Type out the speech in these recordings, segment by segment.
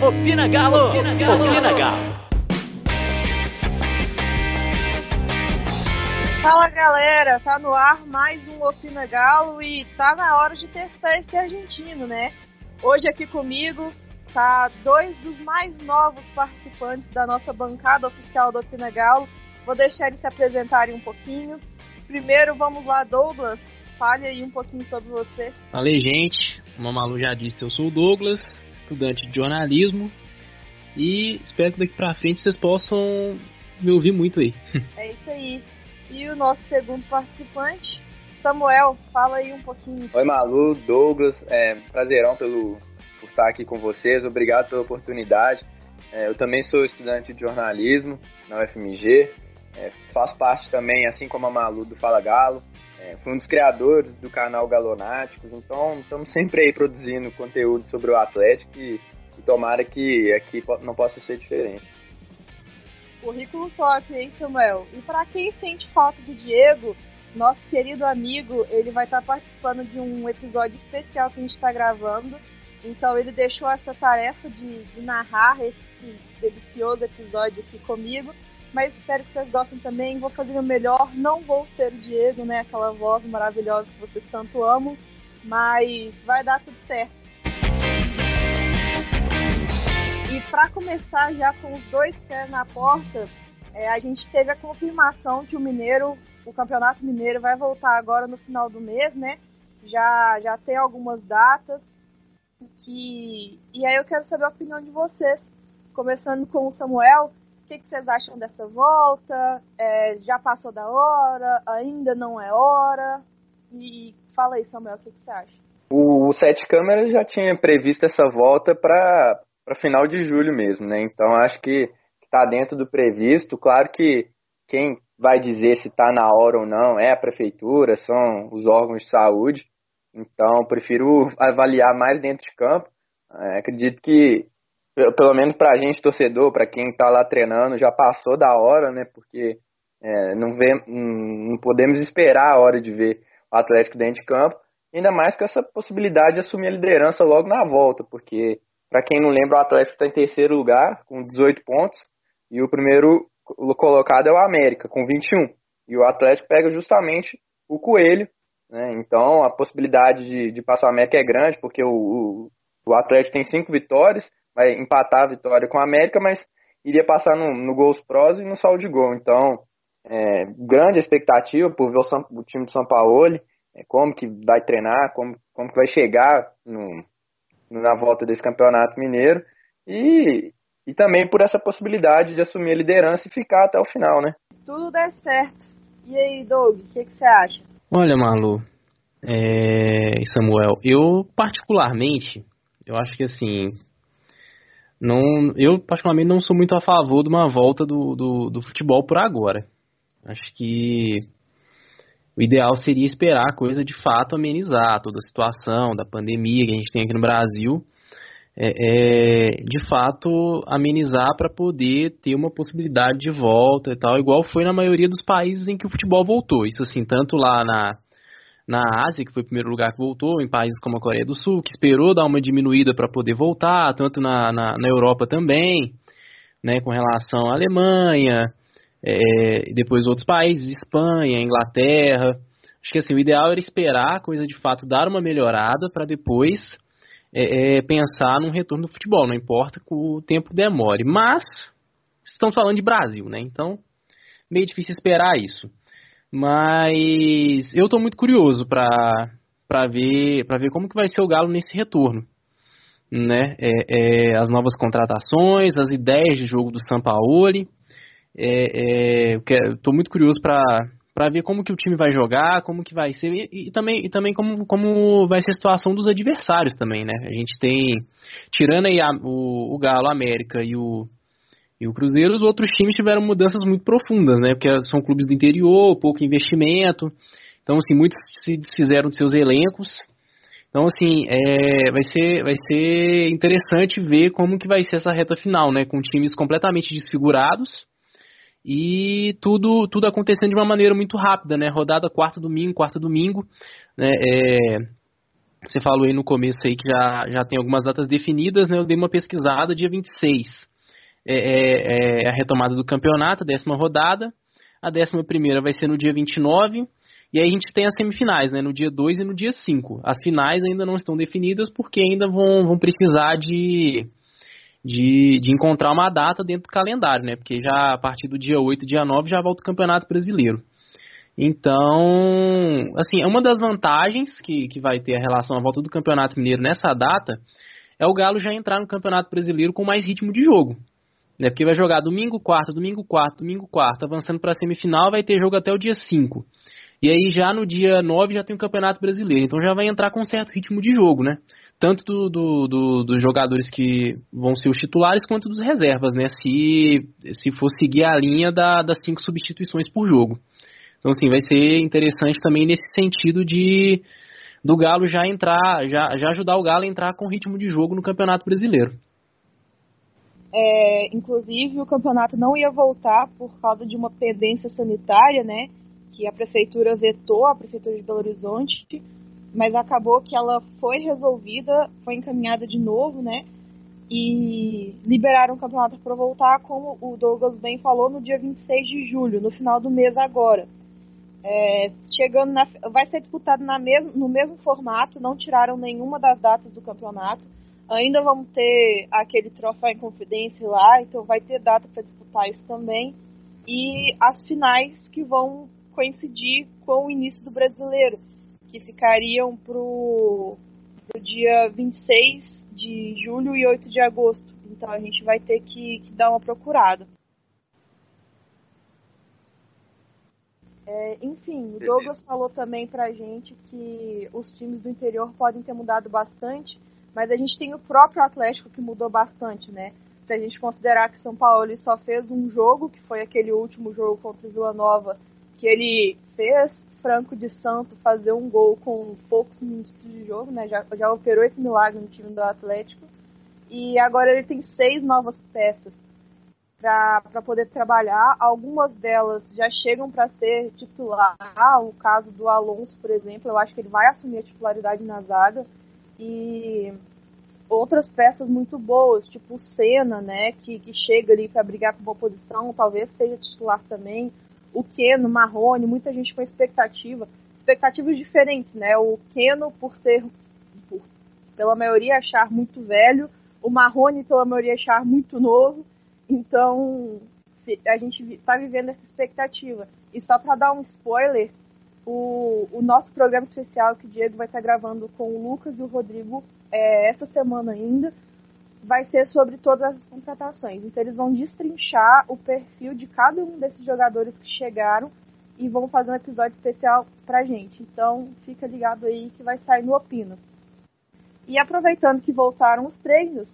Opina Galo! Opina Galo! Opina Galo! Fala galera, tá no ar mais um Opina Galo e tá na hora de testar esse argentino, né? Hoje aqui comigo tá dois dos mais novos participantes da nossa bancada oficial do Opina Galo. Vou deixar eles se apresentarem um pouquinho. Primeiro, vamos lá, Douglas. Fale aí um pouquinho sobre você. Falei, gente. Como a Malu já disse, eu sou o Douglas, estudante de jornalismo. E espero que daqui pra frente vocês possam me ouvir muito aí. É isso aí. E o nosso segundo participante, Samuel, fala aí um pouquinho. Oi, Malu, Douglas, é prazerão pelo, por estar aqui com vocês, obrigado pela oportunidade. É, eu também sou estudante de jornalismo na UFMG, é, faço parte também, assim como a Malu, do Fala Galo, é, fui um dos criadores do canal Galonáticos, então estamos sempre aí produzindo conteúdo sobre o Atlético e, e tomara que aqui não possa ser diferente. Currículo top, hein, Samuel? E para quem sente falta do Diego, nosso querido amigo, ele vai estar tá participando de um episódio especial que a gente está gravando. Então ele deixou essa tarefa de, de narrar esse delicioso episódio aqui comigo mas espero que vocês gostem também. Vou fazer o melhor. Não vou ser o Diego, né? Aquela voz maravilhosa que vocês tanto amam, mas vai dar tudo certo. E para começar já com os dois pés na porta, é, a gente teve a confirmação que o Mineiro, o Campeonato Mineiro vai voltar agora no final do mês, né? Já, já tem algumas datas. Que... E aí eu quero saber a opinião de vocês. Começando com o Samuel, o que, que vocês acham dessa volta? É, já passou da hora? Ainda não é hora? E fala aí, Samuel, o que, que você acha? O, o Sete Câmeras já tinha previsto essa volta para final de julho mesmo, né? Então acho que está dentro do previsto. Claro que quem vai dizer se está na hora ou não é a prefeitura, são os órgãos de saúde. Então prefiro avaliar mais dentro de campo. É, acredito que pelo menos para a gente torcedor, para quem está lá treinando, já passou da hora, né? Porque é, não, vê, não podemos esperar a hora de ver o Atlético dentro de campo, ainda mais com essa possibilidade de assumir a liderança logo na volta, porque para quem não lembra, o Atlético está em terceiro lugar com 18 pontos e o primeiro colocado é o América com 21 e o Atlético pega justamente o Coelho, né? Então a possibilidade de, de passar o América é grande porque o, o, o Atlético tem cinco vitórias vai empatar a vitória com a América, mas iria passar no, no gols prós e no saldo de gol. Então, é, grande expectativa por ver o, São, o time do São Paulo, é, como que vai treinar, como, como que vai chegar no, no, na volta desse campeonato mineiro e, e também por essa possibilidade de assumir a liderança e ficar até o final, né? Tudo der certo. E aí, Doug, o que, que você acha? Olha, Malu é, e Samuel, eu particularmente, eu acho que assim, não, eu particularmente não sou muito a favor de uma volta do, do, do futebol por agora. Acho que o ideal seria esperar a coisa de fato amenizar toda a situação da pandemia que a gente tem aqui no Brasil. É, é, de fato amenizar para poder ter uma possibilidade de volta e tal, igual foi na maioria dos países em que o futebol voltou. Isso assim, tanto lá na, na Ásia, que foi o primeiro lugar que voltou, em países como a Coreia do Sul, que esperou dar uma diminuída para poder voltar, tanto na, na, na, Europa também, né, com relação à Alemanha, é, depois outros países, Espanha, Inglaterra. Acho que assim, o ideal era esperar a coisa de fato dar uma melhorada para depois é, é, pensar num retorno do futebol, não importa que o tempo demore. Mas estamos falando de Brasil, né? Então, meio difícil esperar isso. Mas eu estou muito curioso para para ver para ver como que vai ser o Galo nesse retorno, né? É, é, as novas contratações, as ideias de jogo do Sampaoli. É, estou é, muito curioso para para ver como que o time vai jogar, como que vai ser e, e, também e também como, como vai ser a situação dos adversários também, né? A gente tem tirando aí a, o, o Galo, a América e o e o Cruzeiro, os outros times tiveram mudanças muito profundas, né? Porque são clubes do interior, pouco investimento. Então, assim, muitos se desfizeram de seus elencos. Então, assim, é, vai, ser, vai ser interessante ver como que vai ser essa reta final, né? Com times completamente desfigurados e tudo, tudo acontecendo de uma maneira muito rápida, né? Rodada quarta domingo, quarta domingo, né? É, você falou aí no começo aí que já, já tem algumas datas definidas, né? Eu dei uma pesquisada, dia 26 é, é, é a retomada do campeonato, a décima rodada. A décima primeira vai ser no dia 29. E aí a gente tem as semifinais, né? No dia 2 e no dia 5. As finais ainda não estão definidas porque ainda vão, vão precisar de, de, de encontrar uma data dentro do calendário, né? Porque já a partir do dia 8 dia 9 já volta o Campeonato Brasileiro. Então, assim, uma das vantagens que, que vai ter a relação à volta do Campeonato Mineiro nessa data é o Galo já entrar no Campeonato Brasileiro com mais ritmo de jogo. Né? Porque vai jogar domingo, quarta, domingo, quarta, domingo, quarta, avançando para a semifinal, vai ter jogo até o dia 5. E aí já no dia 9 já tem o Campeonato Brasileiro. Então já vai entrar com um certo ritmo de jogo, né? Tanto do, do, do, dos jogadores que vão ser os titulares quanto dos reservas, né? Se, se for seguir a linha da, das cinco substituições por jogo. Então, assim, vai ser interessante também nesse sentido de do Galo já entrar, já, já ajudar o Galo a entrar com ritmo de jogo no Campeonato Brasileiro. É, inclusive, o campeonato não ia voltar por causa de uma pendência sanitária, né? Que a prefeitura vetou, a prefeitura de Belo Horizonte, mas acabou que ela foi resolvida, foi encaminhada de novo, né? E liberaram o campeonato para voltar, como o Douglas bem falou, no dia 26 de julho, no final do mês agora. É, chegando na, vai ser disputado na mes, no mesmo formato, não tiraram nenhuma das datas do campeonato. Ainda vamos ter aquele troféu em confidência lá, então vai ter data para disputar isso também. E as finais que vão coincidir com o início do brasileiro, que ficariam pro, pro dia 26 de julho e 8 de agosto. Então a gente vai ter que, que dar uma procurada. É, enfim, o Douglas falou também pra gente que os times do interior podem ter mudado bastante, mas a gente tem o próprio Atlético que mudou bastante, né? Se a gente considerar que São Paulo só fez um jogo, que foi aquele último jogo contra o Vila Nova, que ele fez Franco de Santo fazer um gol com poucos minutos de jogo, né? Já, já operou esse milagre no time do Atlético. E agora ele tem seis novas peças para poder trabalhar. Algumas delas já chegam para ser titular. O caso do Alonso, por exemplo, eu acho que ele vai assumir a titularidade na zaga. E outras peças muito boas, tipo o Senna, né, que, que chega ali para brigar com boa posição, talvez seja titular também. O Keno, Marrone, muita gente com expectativa, expectativas diferentes, né? O Keno por ser, por, pela maioria achar muito velho, o Marrone pela maioria achar muito novo então, a gente está vivendo essa expectativa. E só para dar um spoiler, o, o, nosso programa especial que o Diego vai estar gravando com o Lucas e o Rodrigo é, essa semana ainda vai ser sobre todas as contratações. Então eles vão destrinchar o perfil de cada um desses jogadores que chegaram e vão fazer um episódio especial pra gente. Então fica ligado aí que vai sair no Opina. E aproveitando que voltaram os treinos,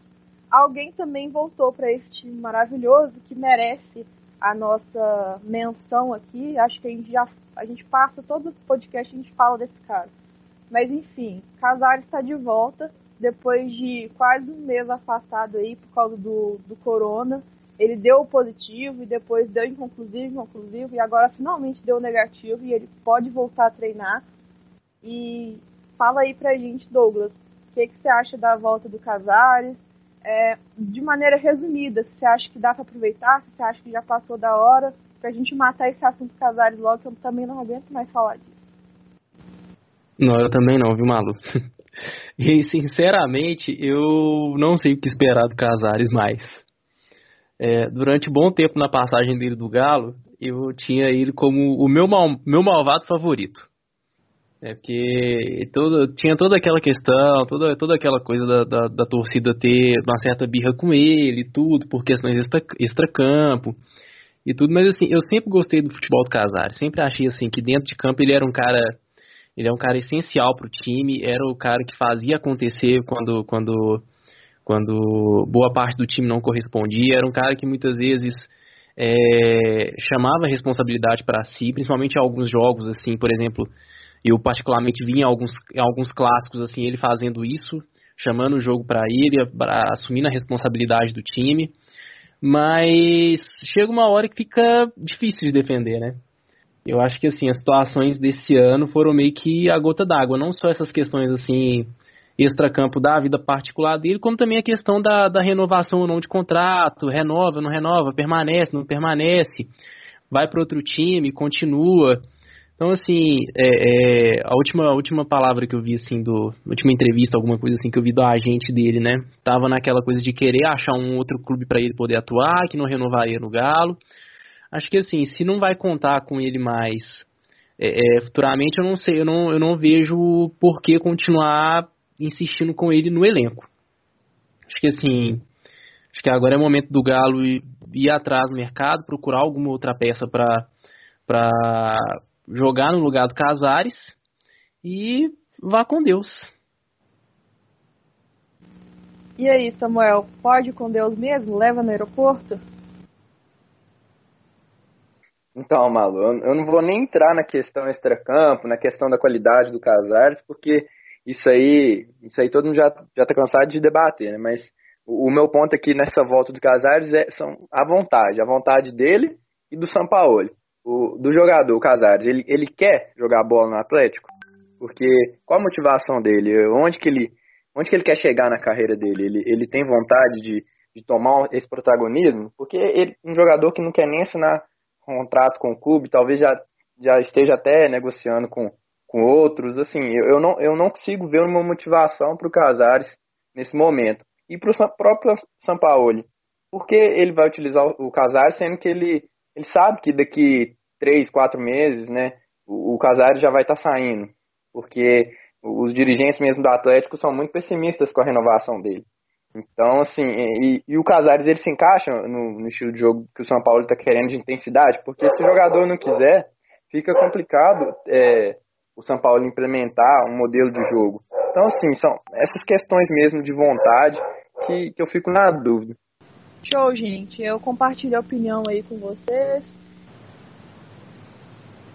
alguém também voltou para esse time maravilhoso que merece a nossa menção aqui. Acho que a gente já a gente passa todo o podcast a gente fala desse caso. Mas enfim, Casares está de volta depois de quase um mês afastado aí por causa do, do corona. Ele deu positivo e depois deu inconclusivo, inconclusivo e agora finalmente deu negativo e ele pode voltar a treinar. E fala aí pra gente, Douglas, o que, que você acha da volta do Casares? é, de maneira resumida, se você acha que dá para aproveitar, se você acha que já passou da hora, pra gente matar esse assunto Casares logo, que eu também não aguento mais falar disso. Não, eu também não, viu, Malu? e, sinceramente, eu não sei o que esperar do Casares mais. É, durante bom tempo na passagem dele do Galo, eu tinha ele como o meu, mal, meu malvado favorito. É porque todo, tinha toda aquela questão, toda, toda aquela coisa da, da, da torcida ter uma certa birra com ele e tudo, por questões extra, extra-campo e tudo, mas assim, eu sempre gostei do futebol do Casares, sempre achei assim que dentro de campo ele era um cara ele é um cara essencial para o time, era o cara que fazia acontecer quando, quando, quando boa parte do time não correspondia, era um cara que muitas vezes é, chamava responsabilidade para si, principalmente em alguns jogos, assim, por exemplo, eu particularmente vi em alguns, em alguns clássicos assim ele fazendo isso, chamando o jogo para ele, para assumir a responsabilidade do time. Mas chega uma hora que fica difícil de defender, né? Eu acho que assim as situações desse ano foram meio que a gota d'água, não só essas questões assim extracampo da vida particular dele, como também a questão da, da renovação ou não de contrato, renova, não renova, permanece, não permanece, vai para outro time, continua. Então, assim, é, é, a, última, a última palavra que eu vi, assim, do. Última entrevista, alguma coisa assim que eu vi do agente dele, né? Tava naquela coisa de querer achar um outro clube para ele poder atuar, que não renovaria no Galo. Acho que, assim, se não vai contar com ele mais é, é, futuramente, eu não sei, eu não, eu não vejo por que continuar insistindo com ele no elenco. Acho que, assim. Acho que agora é o momento do Galo ir, ir atrás no mercado, procurar alguma outra peça para jogar no lugar do Casares e vá com Deus. E aí, Samuel, pode com Deus mesmo? Leva no aeroporto? Então, Malu, eu não vou nem entrar na questão extracampo, na questão da qualidade do Casares, porque isso aí, isso aí todo mundo já, já tá cansado de debater, né? Mas o, o meu ponto aqui nessa volta do Casares é são a vontade, a vontade dele e do Sampaoli o, do jogador, o Casares, ele, ele quer jogar bola no Atlético? Porque qual a motivação dele? Onde que ele, onde que ele quer chegar na carreira dele? Ele, ele tem vontade de, de tomar esse protagonismo? Porque ele um jogador que não quer nem assinar contrato com o clube, talvez já, já esteja até negociando com, com outros. Assim, eu, eu, não, eu não consigo ver uma motivação para o Casares nesse momento. E para o próprio Sampaoli. Por que ele vai utilizar o Casares, sendo que ele ele sabe que daqui três, quatro meses, né, o, o Casares já vai estar tá saindo, porque os dirigentes mesmo do Atlético são muito pessimistas com a renovação dele. Então, assim, e, e o Casares ele se encaixa no, no, estilo de jogo que o São Paulo está querendo de intensidade, porque se o jogador não quiser, fica complicado é, o São Paulo implementar um modelo de jogo. Então, assim, são essas questões mesmo de vontade que, que eu fico na dúvida. Show, gente. Eu compartilho a opinião aí com vocês.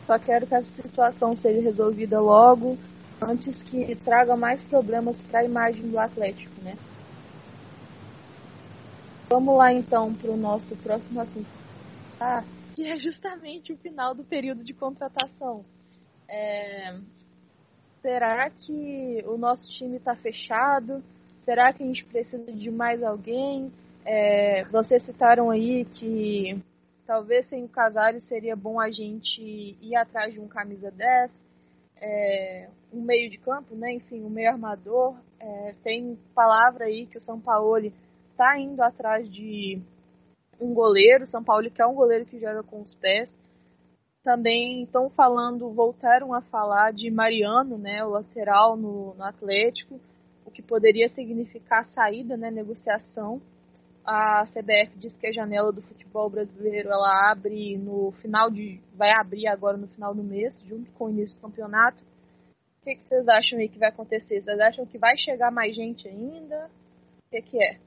Só quero que essa situação seja resolvida logo, antes que traga mais problemas para a imagem do Atlético, né? Vamos lá então para o nosso próximo assunto. Ah, que é justamente o final do período de contratação. É... Será que o nosso time está fechado? Será que a gente precisa de mais alguém? É, vocês citaram aí que talvez sem o Casares seria bom a gente ir atrás de um camisa 10, é, um meio de campo, né? enfim, um meio armador. É, tem palavra aí que o São Paulo está indo atrás de um goleiro. São Paulo quer um goleiro que joga com os pés. Também estão falando, voltaram a falar de Mariano, né, o lateral no, no Atlético, o que poderia significar saída, né, negociação a CBF diz que a janela do futebol brasileiro ela abre no final de. vai abrir agora no final do mês, junto com o início do campeonato. O que, que vocês acham aí que vai acontecer? Vocês acham que vai chegar mais gente ainda? O que, que é?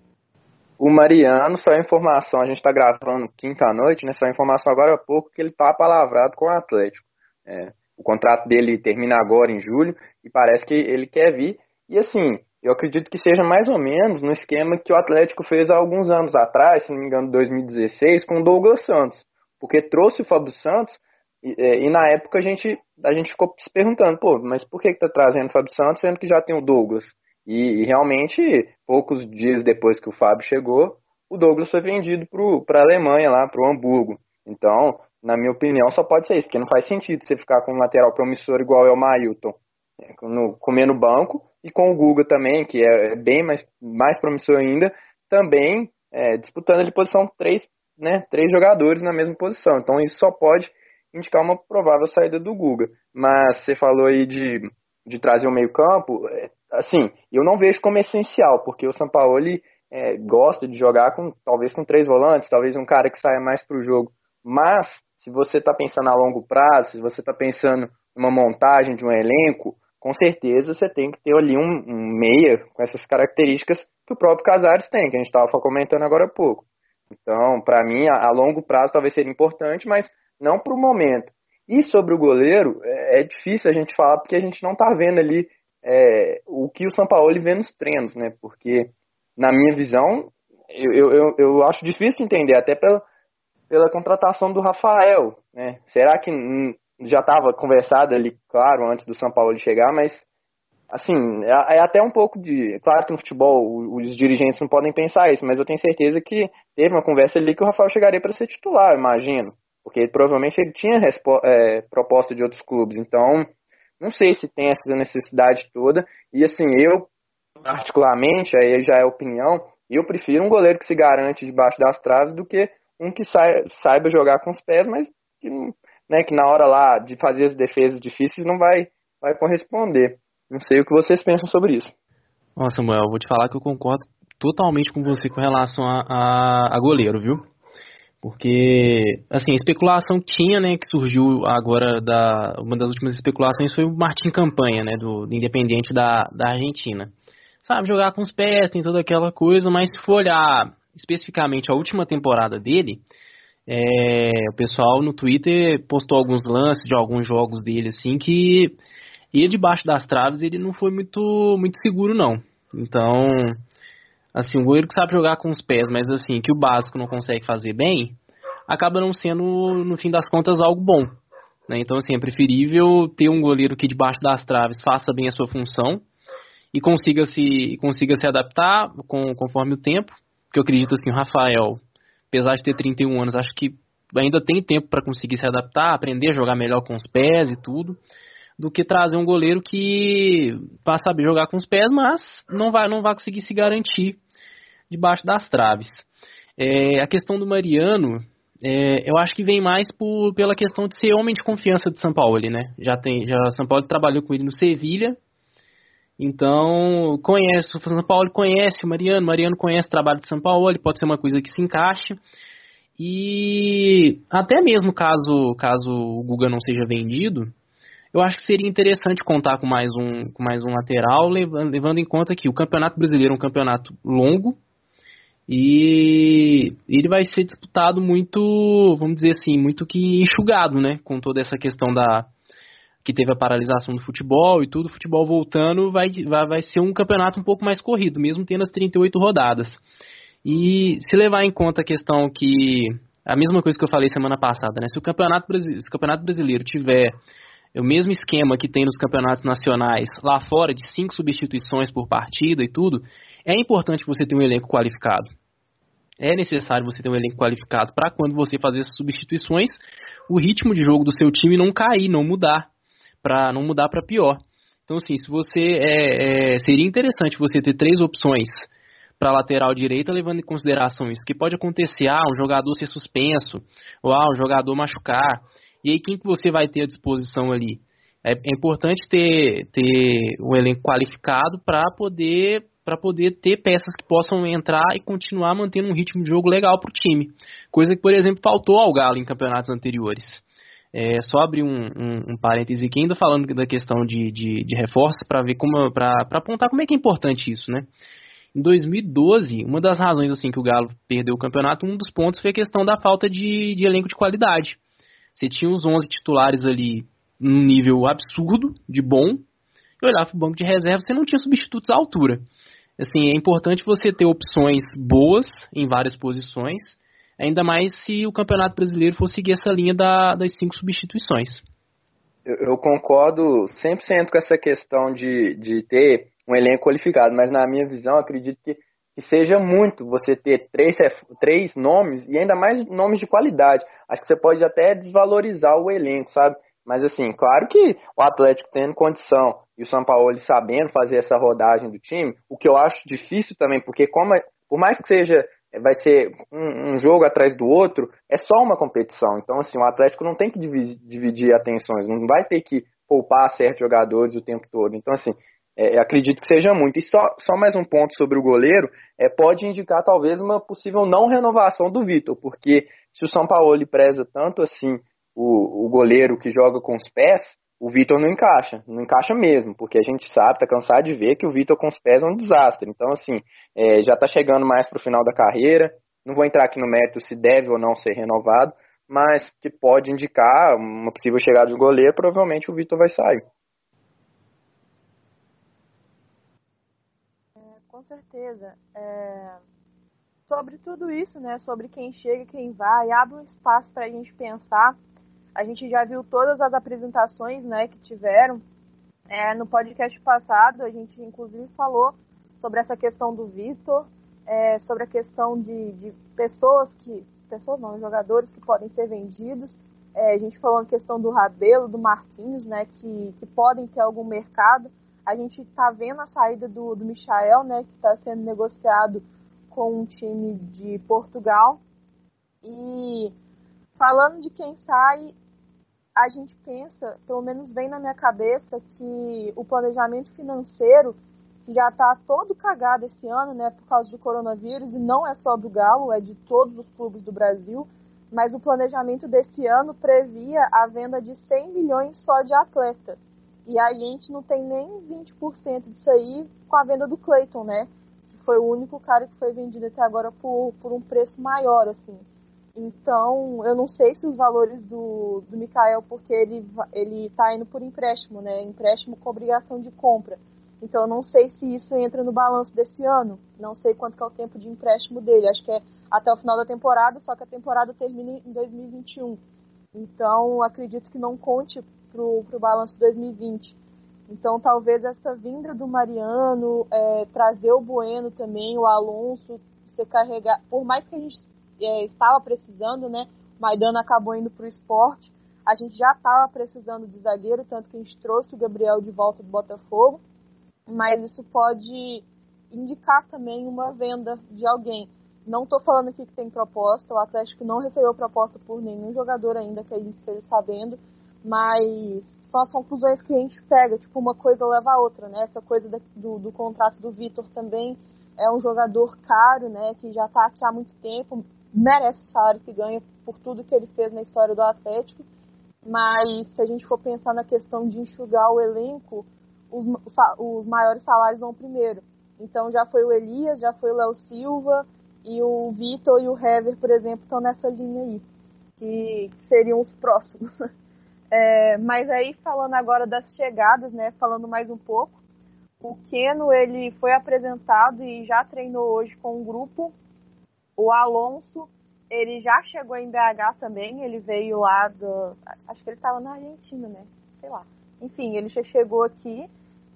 O Mariano, só informação, a gente está gravando quinta noite, né? Só informação agora há pouco que ele está palavrado com o Atlético. É, o contrato dele termina agora em julho e parece que ele quer vir. E assim, eu acredito que seja mais ou menos no esquema que o Atlético fez há alguns anos atrás, se não me engano, 2016, com o Douglas Santos. Porque trouxe o Fábio Santos e, é, e, na época a gente, a gente ficou se perguntando, pô, mas por que está trazendo o Fábio Santos sendo que já tem o Douglas? E, e, realmente, poucos dias depois que o Fábio chegou, o Douglas foi vendido para a Alemanha, lá para o Hamburgo. Então, na minha opinião, só pode ser isso, porque não faz sentido você ficar com um lateral promissor igual é o Mailton, no, comer no banco, e com o Guga também, que é bem mais, mais promissor ainda, também é, disputando ali posição três, né, três jogadores na mesma posição. Então isso só pode indicar uma provável saída do Guga. Mas você falou aí de, de trazer o meio campo, é, assim, eu não vejo como essencial, porque o Sampaoli é, gosta de jogar com talvez com três volantes, talvez um cara que saia mais para o jogo. Mas se você está pensando a longo prazo, se você está pensando numa montagem de um elenco, com certeza você tem que ter ali um, um meia com essas características que o próprio Casares tem, que a gente estava comentando agora há pouco. Então, para mim, a, a, longo prazo talvez seria importante, mas não para o momento. E sobre o goleiro, é, é, difícil a gente falar porque a gente não está vendo ali é, o que o Sampaoli vê nos treinos, né? Porque, na minha visão, eu, eu, eu acho difícil entender, até pela, pela contratação do Rafael, né? Será que já estava conversado ali, claro, antes do São Paulo chegar, mas assim, é, é, até um pouco de. Claro que no futebol os dirigentes não podem pensar isso, mas eu tenho certeza que teve uma conversa ali que o Rafael chegaria para ser titular, imagino. Porque provavelmente ele tinha é, proposta de outros clubes. Então, não sei se tem essa necessidade toda. E assim, eu, particularmente, aí já é opinião, eu prefiro um goleiro que se garante debaixo das traves do que um que saiba jogar com os pés, mas que, né, que na hora lá de fazer as defesas difíceis não vai, vai corresponder. Não sei o que vocês pensam sobre isso. Ó, Samuel, vou te falar que eu concordo totalmente com você com relação a, a, a goleiro, viu? Porque, assim, a especulação tinha, né, que surgiu agora da. Uma das últimas especulações foi o Martin Campanha, né, do, do Independiente da, da Argentina. Sabe, jogar com os pés, tem toda aquela coisa, mas se for olhar especificamente a última temporada dele, é, o pessoal no Twitter postou alguns lances de alguns jogos dele, assim, que e debaixo das traves ele não foi muito, muito seguro, não. Então, assim, um goleiro que sabe jogar com os pés, mas assim, que o básico não consegue fazer bem, acaba não sendo, no fim das contas, algo bom. Né? Então, assim, é preferível ter um goleiro que debaixo das traves faça bem a sua função e consiga se, consiga se adaptar com, conforme o tempo. Porque eu acredito assim, o Rafael, apesar de ter 31 anos, acho que ainda tem tempo para conseguir se adaptar, aprender a jogar melhor com os pés e tudo do que trazer um goleiro que vai saber jogar com os pés, mas não vai, não vai conseguir se garantir debaixo das traves. É, a questão do Mariano, é, eu acho que vem mais por, pela questão de ser homem de confiança de São Paulo, né? Já tem, já São Paulo trabalhou com ele no Sevilha, então conhece o São Paulo conhece o Mariano, Mariano conhece o trabalho de São Paulo, pode ser uma coisa que se encaixe. E até mesmo caso caso o Guga não seja vendido, eu acho que seria interessante contar com mais um, com mais um lateral, levando, levando em conta que o Campeonato Brasileiro é um campeonato longo e ele vai ser disputado muito, vamos dizer assim, muito que enxugado, né? Com toda essa questão da que teve a paralisação do futebol e tudo, o futebol voltando vai, vai, vai ser um campeonato um pouco mais corrido, mesmo tendo as 38 rodadas. E se levar em conta a questão que a mesma coisa que eu falei semana passada, né? Se o campeonato, se o campeonato brasileiro tiver o mesmo esquema que tem nos campeonatos nacionais lá fora, de cinco substituições por partida e tudo, é importante você ter um elenco qualificado. É necessário você ter um elenco qualificado para quando você fazer essas substituições, o ritmo de jogo do seu time não cair, não mudar, para não mudar para pior. Então, assim, se você é, é, seria interessante você ter três opções para lateral direita, levando em consideração isso, que pode acontecer, ah, um jogador ser suspenso, ou ah, um jogador machucar, e aí quem que você vai ter à disposição ali? É, é importante ter, ter um elenco qualificado para poder para poder ter peças que possam entrar e continuar mantendo um ritmo de jogo legal para o time. Coisa que, por exemplo, faltou ao Galo em campeonatos anteriores. É, só abrir um, um, um parêntese aqui, ainda falando da questão de, de, de reforços, para ver como para apontar como é que é importante isso, né? Em 2012, uma das razões assim que o Galo perdeu o campeonato, um dos pontos foi a questão da falta de, de elenco de qualidade. Você tinha os 11 titulares ali num nível absurdo, de bom, e olhava para o banco de reserva, você não tinha substitutos à altura. Assim, é importante você ter opções boas em várias posições, ainda mais se o Campeonato Brasileiro for seguir essa linha da, das cinco substituições. Eu, eu concordo 100% com essa questão de, de ter um elenco qualificado, mas na minha visão, acredito que que seja muito você ter três, três nomes e ainda mais nomes de qualidade. Acho que você pode até desvalorizar o elenco, sabe? Mas assim, claro que o Atlético tendo condição e o São Paulo sabendo fazer essa rodagem do time, o que eu acho difícil também, porque como é, por mais que seja vai ser um, um, jogo atrás do outro, é só uma competição. Então assim, o Atlético não tem que dividir, atenções, não vai ter que poupar certos jogadores o tempo todo. Então assim, é, acredito que seja muito. E só, só mais um ponto sobre o goleiro, é, pode indicar talvez uma possível não renovação do Vitor, porque se o São Paulo preza tanto assim o, o goleiro que joga com os pés, o Vitor não encaixa, não encaixa mesmo, porque a gente sabe, tá cansado de ver que o Vitor com os pés é um desastre. Então, assim, é, já tá chegando mais pro final da carreira, não vou entrar aqui no mérito se deve ou não ser renovado, mas que pode indicar uma possível chegada de goleiro, provavelmente o Vitor vai sair. com certeza. É... Sobre tudo isso, né? Sobre quem chega quem vai, abre um espaço para a gente pensar. A gente já viu todas as apresentações, né, que tiveram É, no podcast passado, a gente inclusive falou sobre essa questão do Vitor, é, sobre a questão de, de, pessoas que. Pessoas não, jogadores que podem ser vendidos. É, a gente falou a questão do Rabelo, do Marquinhos, né, que, que podem ter algum mercado. A gente está vendo a saída do, do Michael, né, que está sendo negociado com um time de Portugal. E falando de quem sai, a gente pensa, pelo menos vem na minha cabeça, que o planejamento financeiro já está todo cagado esse ano, né, por causa do coronavírus, e não é só do Galo, é de todos os clubes do Brasil, mas o planejamento desse ano previa a venda de 100 milhões só de atleta. E a gente não tem nem 20% disso aí com a venda do Clayton, né? Que foi o único cara que foi vendido até agora por, por um preço maior, assim. Então, eu não sei se os valores do, do Mikael, porque ele, ele tá indo por empréstimo, né? Empréstimo com obrigação de compra. Então, eu não sei se isso entra no balanço desse ano. Não sei quanto é o tempo de empréstimo dele. Acho que é até o final da temporada, só que a temporada termina em 2021. Então, acredito que não conte pro, pro balanço de 2020. Então, talvez essa vinda do Mariano, é, trazer o Bueno também, o Alonso, você carregar. Por mais que a gente é, estava precisando, né? Maidana acabou indo para o esporte. A gente já estava precisando de zagueiro, tanto que a gente trouxe o Gabriel de volta do Botafogo. Mas isso pode indicar também uma venda de alguém. Não estou falando aqui que tem proposta, o Atlético não recebeu proposta por nenhum jogador ainda que a gente esteja sabendo, mas são as conclusões que a gente pega, tipo, uma coisa leva a outra, né? Essa coisa do, do contrato do Vitor também é um jogador caro, né? Que já está aqui há muito tempo, merece o salário que ganha por tudo que ele fez na história do Atlético, mas se a gente for pensar na questão de enxugar o elenco, os, os maiores salários vão primeiro. Então já foi o Elias, já foi o Léo Silva e o Vitor e o Hever, por exemplo, estão nessa linha aí, que seriam os próximos. É, mas aí falando agora das chegadas, né, falando mais um pouco, o Keno ele foi apresentado e já treinou hoje com um grupo o Alonso, ele já chegou em BH também, ele veio lá do. Acho que ele estava na Argentina, né? Sei lá. Enfim, ele já chegou aqui.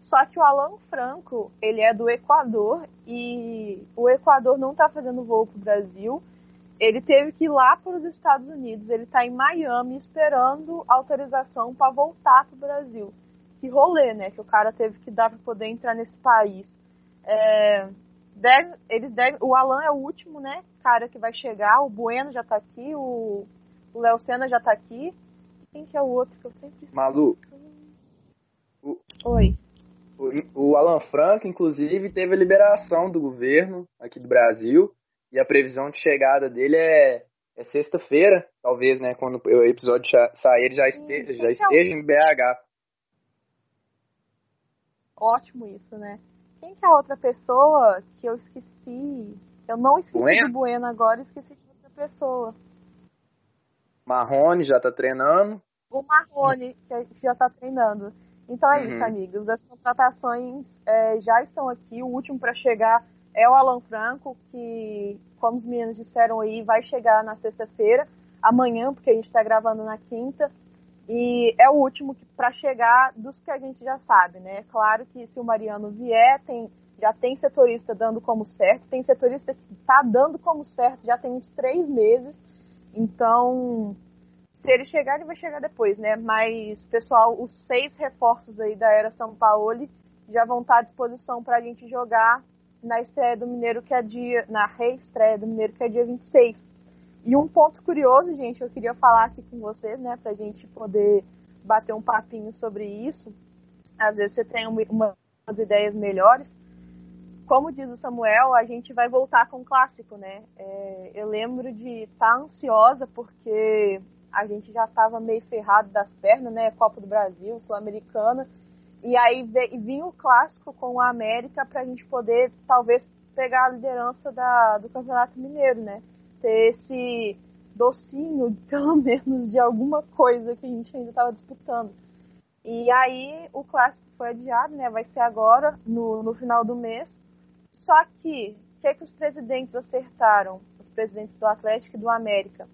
Só que o Alan Franco, ele é do Equador e o Equador não está fazendo voo para o Brasil. Ele teve que ir lá para os Estados Unidos. Ele está em Miami esperando autorização para voltar para o Brasil. Que rolê, né? Que o cara teve que dar para poder entrar nesse país. É, deve, eles devem, o Alan é o último, né, cara que vai chegar, o Bueno já tá aqui, o Léo Senna já tá aqui. Quem que é o outro que eu sempre Malu. O, Oi. O, o Alan Franco, inclusive, teve a liberação do governo aqui do Brasil e a previsão de chegada dele é, é sexta-feira, talvez, né, quando o episódio sair, ele já esteja, já esteja em BH. Ótimo isso, né? Quem que é a outra pessoa que eu esqueci? Eu não esqueci bueno? do Bueno agora, esqueci de outra pessoa. Marrone já tá treinando. O Marrone que já tá treinando. Então é uhum. isso, amigos. As contratações é, já estão aqui. O último para chegar é o Alan Franco, que, como os meninos disseram aí, vai chegar na sexta-feira, amanhã, porque a gente está gravando na quinta. E é o último para chegar dos que a gente já sabe, né? Claro que se o Mariano vier, tem, já tem setorista dando como certo, tem setorista que está dando como certo já tem uns três meses. Então, se ele chegar, ele vai chegar depois, né? Mas, pessoal, os seis reforços aí da Era São Paulo já vão estar à disposição para a gente jogar na estreia do Mineiro, que é dia. na reestreia do Mineiro, que é dia 26. E um ponto curioso, gente, eu queria falar aqui com vocês, né, pra gente poder bater um papinho sobre isso. Às vezes você tem uma, umas ideias melhores. Como diz o Samuel, a gente vai voltar com o clássico, né? É, eu lembro de estar tá ansiosa porque a gente já estava meio ferrado das pernas, né? Copa do Brasil, Sul-Americana. E aí vinha o clássico com a América para a gente poder, talvez, pegar a liderança da, do Campeonato Mineiro, né? Ter esse docinho, pelo menos, de alguma coisa que a gente ainda estava disputando. E aí o clássico foi adiado, né? Vai ser agora, no, no final do mês. Só que, o que, é que os presidentes acertaram? Os presidentes do Atlético e do América.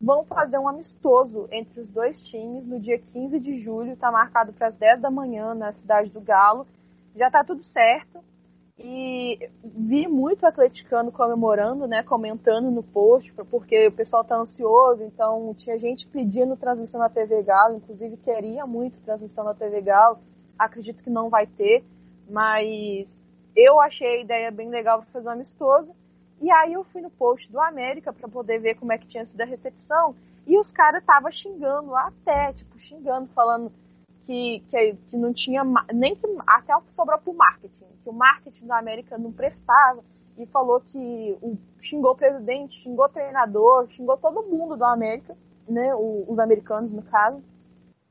vão fazer um amistoso entre os dois times no dia 15 de julho, está marcado para as 10 da manhã na cidade do Galo. Já está tudo certo. E vi muito atleticano comemorando, né, comentando no post, porque o pessoal está ansioso, então tinha gente pedindo transmissão na TV Galo, inclusive queria muito transmissão na TV Galo. Acredito que não vai ter, mas eu achei a ideia bem legal para fazer um amistoso. E aí eu fui no post do América para poder ver como é que tinha sido a recepção. E os caras estavam xingando até, tipo, xingando, falando que, que, que não tinha nem que até sobrou pro marketing, que o marketing da América não prestava e falou que o, xingou o presidente, xingou o treinador, xingou todo mundo do América, né, o, os americanos no caso,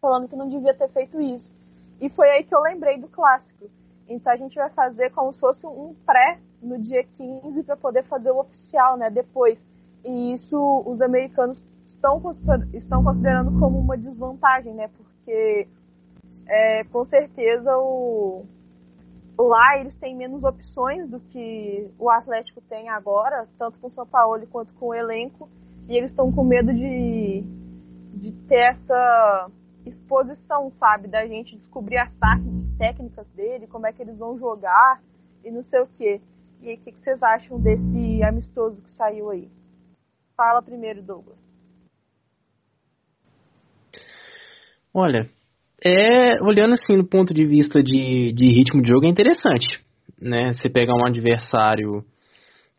falando que não devia ter feito isso. E foi aí que eu lembrei do clássico. Então a gente vai fazer como se fosse um pré no dia 15 para poder fazer o oficial, né, depois. E isso os americanos estão, estão considerando como uma desvantagem, né, porque é, com certeza o, lá eles têm menos opções do que o Atlético tem agora, tanto com o São Paulo quanto com o elenco, e eles estão com medo de, de ter essa exposição, sabe, da gente descobrir as técnicas dele, como é que eles vão jogar e não sei o que. E aí, o que, que vocês acham desse amistoso que saiu aí? Fala primeiro, Douglas. Olha, é, olhando assim do ponto de vista de, de ritmo de jogo, é interessante. Né? Você pegar um adversário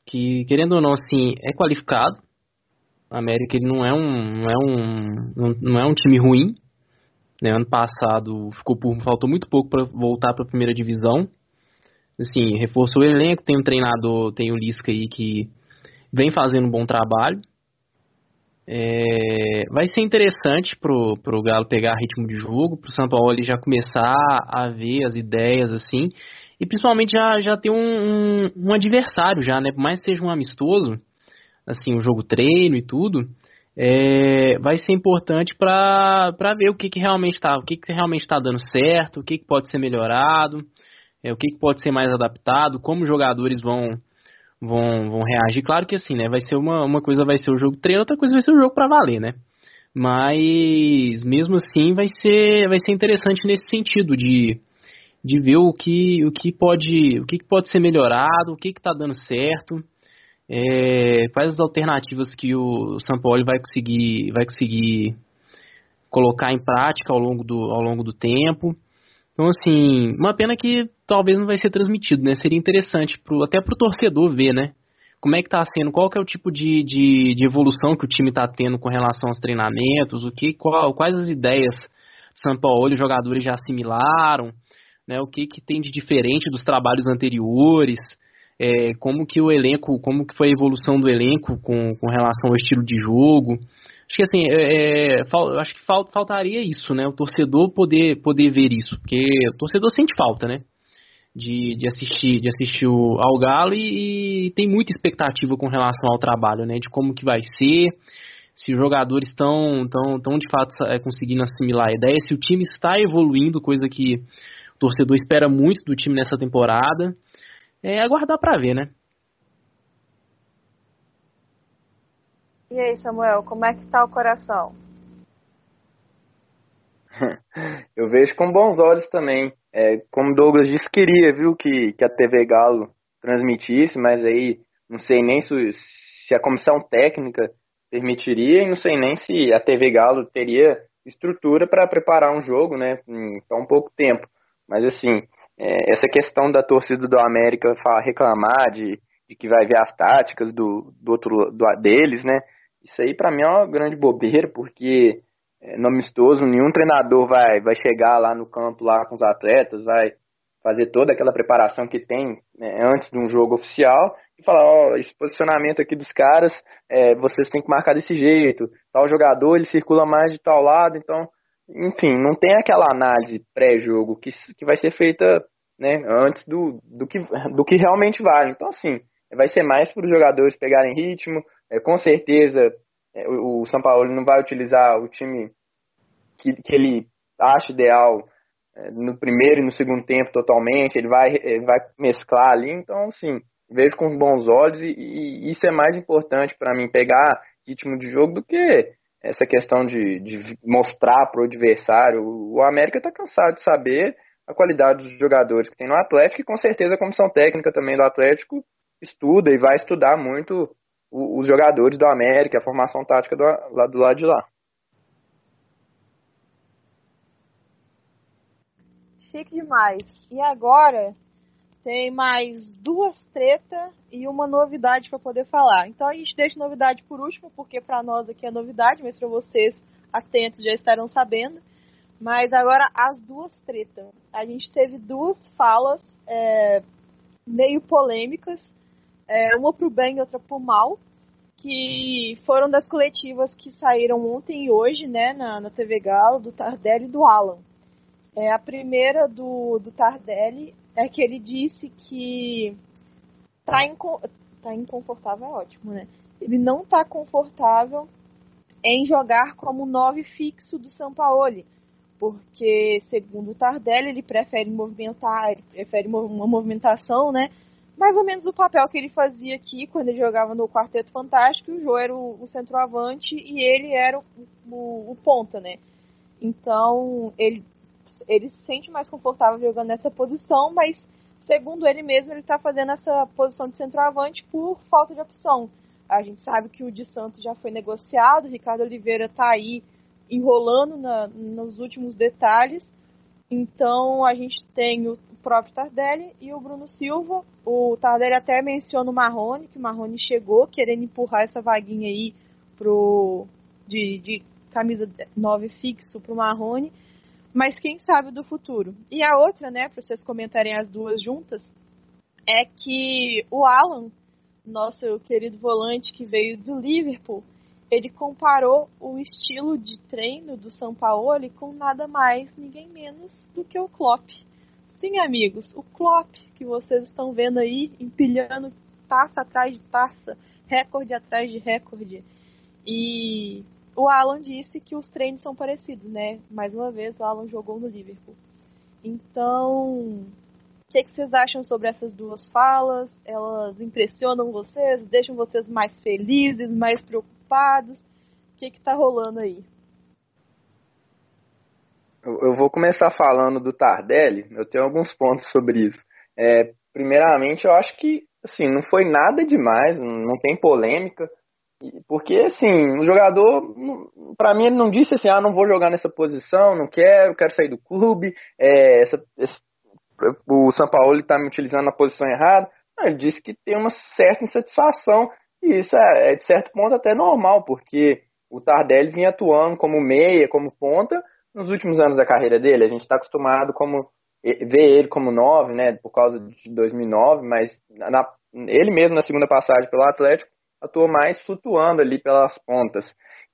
que, querendo ou não, assim, é qualificado. A América ele não é um, não é um, não é um time ruim. Né? Ano passado ficou por, faltou muito pouco para voltar para a primeira divisão. Assim, reforçou o elenco, tem um treinador, tem o Lisca aí que vem fazendo um bom trabalho. É, vai ser interessante pro, pro Galo pegar ritmo de jogo, pro São Paulo já começar a ver as ideias assim, e principalmente já, já ter um, um, um adversário já, né? Por mais que seja um amistoso, assim, um jogo treino e tudo, é, vai ser importante para ver o que, que realmente está, o que, que realmente está dando certo, o que, que pode ser melhorado, é, o que, que pode ser mais adaptado, como os jogadores vão vão, vão reagir. Claro que assim, né? Vai ser uma, uma coisa vai ser o jogo treino, outra coisa vai ser o jogo para valer, né? Mas mesmo assim vai ser vai ser interessante nesse sentido de, de ver o que o que pode o que pode ser melhorado, o que está dando certo, é, quais as alternativas que o São Paulo vai conseguir vai conseguir colocar em prática ao longo do ao longo do tempo. Então, assim, uma pena que talvez não vai ser transmitido, né? Seria interessante pro, até pro torcedor ver, né? Como é que tá sendo, qual que é o tipo de, de, de evolução que o time tá tendo com relação aos treinamentos, o que, qual, quais as ideias São Paulo os jogadores já assimilaram, né? O que, que tem de diferente dos trabalhos anteriores, é, como que o elenco, como que foi a evolução do elenco com, com relação ao estilo de jogo. Acho que assim, é, é fal, acho que fal, faltaria isso, né? O torcedor poder, poder ver isso, porque o torcedor sente falta, né? De, de assistir, de assistir o, ao Galo e, e, tem muita expectativa com relação ao trabalho, né? De como que vai ser, se os jogadores estão tão, tão de fato é, conseguindo assimilar a ideia, se o time está evoluindo, coisa que o torcedor espera muito do time nessa temporada. É aguardar para ver, né? E aí, Samuel, como é que tá o coração? Eu vejo com bons olhos também. É, como Douglas disse, queria, viu, que, que a TV Galo transmitisse, mas aí não sei nem se, se a comissão técnica permitiria e não sei nem se a TV Galo teria estrutura para preparar um jogo, né, em tão pouco tempo. Mas assim, é, essa questão da torcida do América reclamar de, de que vai ver as táticas do, do outro do, deles, né, isso aí para mim é uma grande bobeira, porque no amistoso nenhum treinador vai, vai chegar lá no campo lá com os atletas, vai fazer toda aquela preparação que tem né, antes de um jogo oficial e falar, ó, oh, esse posicionamento aqui dos caras, é, vocês têm que marcar desse jeito, tal jogador ele circula mais de tal lado, então, enfim, não tem aquela análise pré-jogo que, que vai ser feita né, antes do, do, que, do que realmente vale. Então, assim, vai ser mais para os jogadores pegarem ritmo, é, com certeza é, o, o, São Paulo não vai utilizar o time que, que ele acha ideal é, no primeiro e no segundo tempo totalmente, ele vai, ele vai mesclar ali, então assim, vejo com bons olhos e, e isso é mais importante para mim, pegar ritmo de jogo do que essa questão de, de mostrar para o adversário. O América está cansado de saber a qualidade dos jogadores que tem no Atlético e com certeza a comissão técnica também do Atlético estuda e vai estudar muito os jogadores do América, a formação tática do, lá do lado de lá. Chique demais. E agora tem mais duas tretas e uma novidade para poder falar. Então a gente deixa novidade por último, porque para nós aqui é novidade, mas para vocês atentos já estarão sabendo. Mas agora as duas tretas. A gente teve duas falas é, meio polêmicas, é, uma pro bem e outra pro mal, que foram das coletivas que saíram ontem e hoje, né, na, na TV Galo, do Tardelli e do Alan. É, a primeira do, do Tardelli é que ele disse que tá, inco tá inconfortável, é ótimo, né? Ele não tá confortável em jogar como nove fixo do Sampaoli, porque segundo o Tardelli ele prefere movimentar, ele prefere uma movimentação, né? Mais ou menos o papel que ele fazia aqui quando ele jogava no Quarteto Fantástico, o Jô era o, o centroavante e ele era o, o, o ponta, né? Então ele ele se sente mais confortável jogando nessa posição, mas segundo ele mesmo, ele está fazendo essa posição de centroavante por falta de opção. A gente sabe que o de Santos já foi negociado, o Ricardo Oliveira está aí enrolando na, nos últimos detalhes. Então a gente tem o próprio Tardelli e o Bruno Silva. O Tardelli até menciona o Marrone, que o Marrone chegou querendo empurrar essa vaguinha aí pro, de, de camisa 9 fixo para o Marrone mas quem sabe do futuro. E a outra, né, para vocês comentarem as duas juntas, é que o Alan, nosso querido volante que veio do Liverpool, ele comparou o estilo de treino do São Paulo com nada mais, ninguém menos do que o Klopp. Sim, amigos, o Klopp que vocês estão vendo aí empilhando taça atrás de taça, recorde atrás de recorde. E o Alan disse que os treinos são parecidos, né? Mais uma vez, o Alan jogou no Liverpool. Então, o que, que, vocês acham sobre essas duas falas? Elas impressionam vocês? Deixam vocês mais felizes, mais preocupados? O que está rolando aí? Eu, vou começar falando do Tardelli. Eu tenho alguns pontos sobre isso. É, primeiramente, eu acho que assim, não foi nada demais, não tem polêmica. Porque, assim, o jogador, para mim, ele não disse assim, ah, não vou jogar nessa posição, não quero, quero sair do clube, é, essa, esse, o São Paulo está me utilizando na posição errada. Não, ele disse que tem uma certa insatisfação, e isso é, é, de certo ponto até normal, porque o Tardelli vinha atuando como meia, como ponta, nos últimos anos da carreira dele. A gente está acostumado como ver ele como nove, né, por causa de 2009, mas na, ele mesmo na segunda passagem pelo Atlético atuou mais flutuando ali pelas pontas.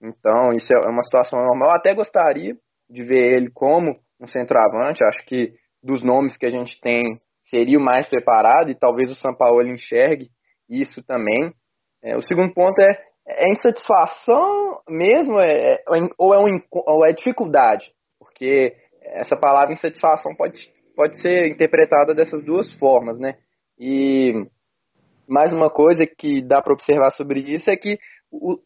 Então, isso é uma situação normal. Eu até gostaria de ver ele como um centroavante. Acho que dos nomes que a gente tem, seria o mais preparado e talvez o São Paulo enxergue isso também. É, o segundo ponto é, é insatisfação mesmo é, é, ou, é um, ou é dificuldade, porque essa palavra insatisfação pode, pode ser interpretada dessas duas formas, né? E mais uma coisa que dá para observar sobre isso é que o,